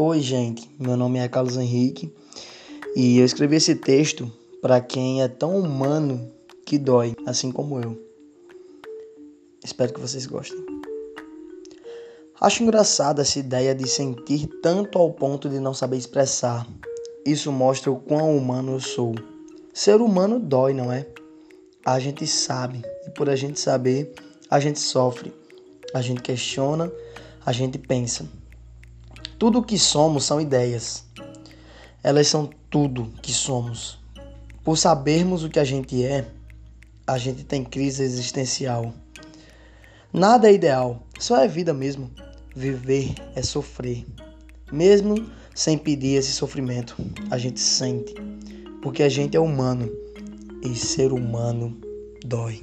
Oi, gente. Meu nome é Carlos Henrique e eu escrevi esse texto para quem é tão humano que dói, assim como eu. Espero que vocês gostem. Acho engraçada essa ideia de sentir tanto ao ponto de não saber expressar. Isso mostra o quão humano eu sou. Ser humano dói, não é? A gente sabe, e por a gente saber, a gente sofre, a gente questiona, a gente pensa. Tudo o que somos são ideias. Elas são tudo que somos. Por sabermos o que a gente é, a gente tem crise existencial. Nada é ideal, só é vida mesmo. Viver é sofrer. Mesmo sem pedir esse sofrimento, a gente sente, porque a gente é humano e ser humano dói.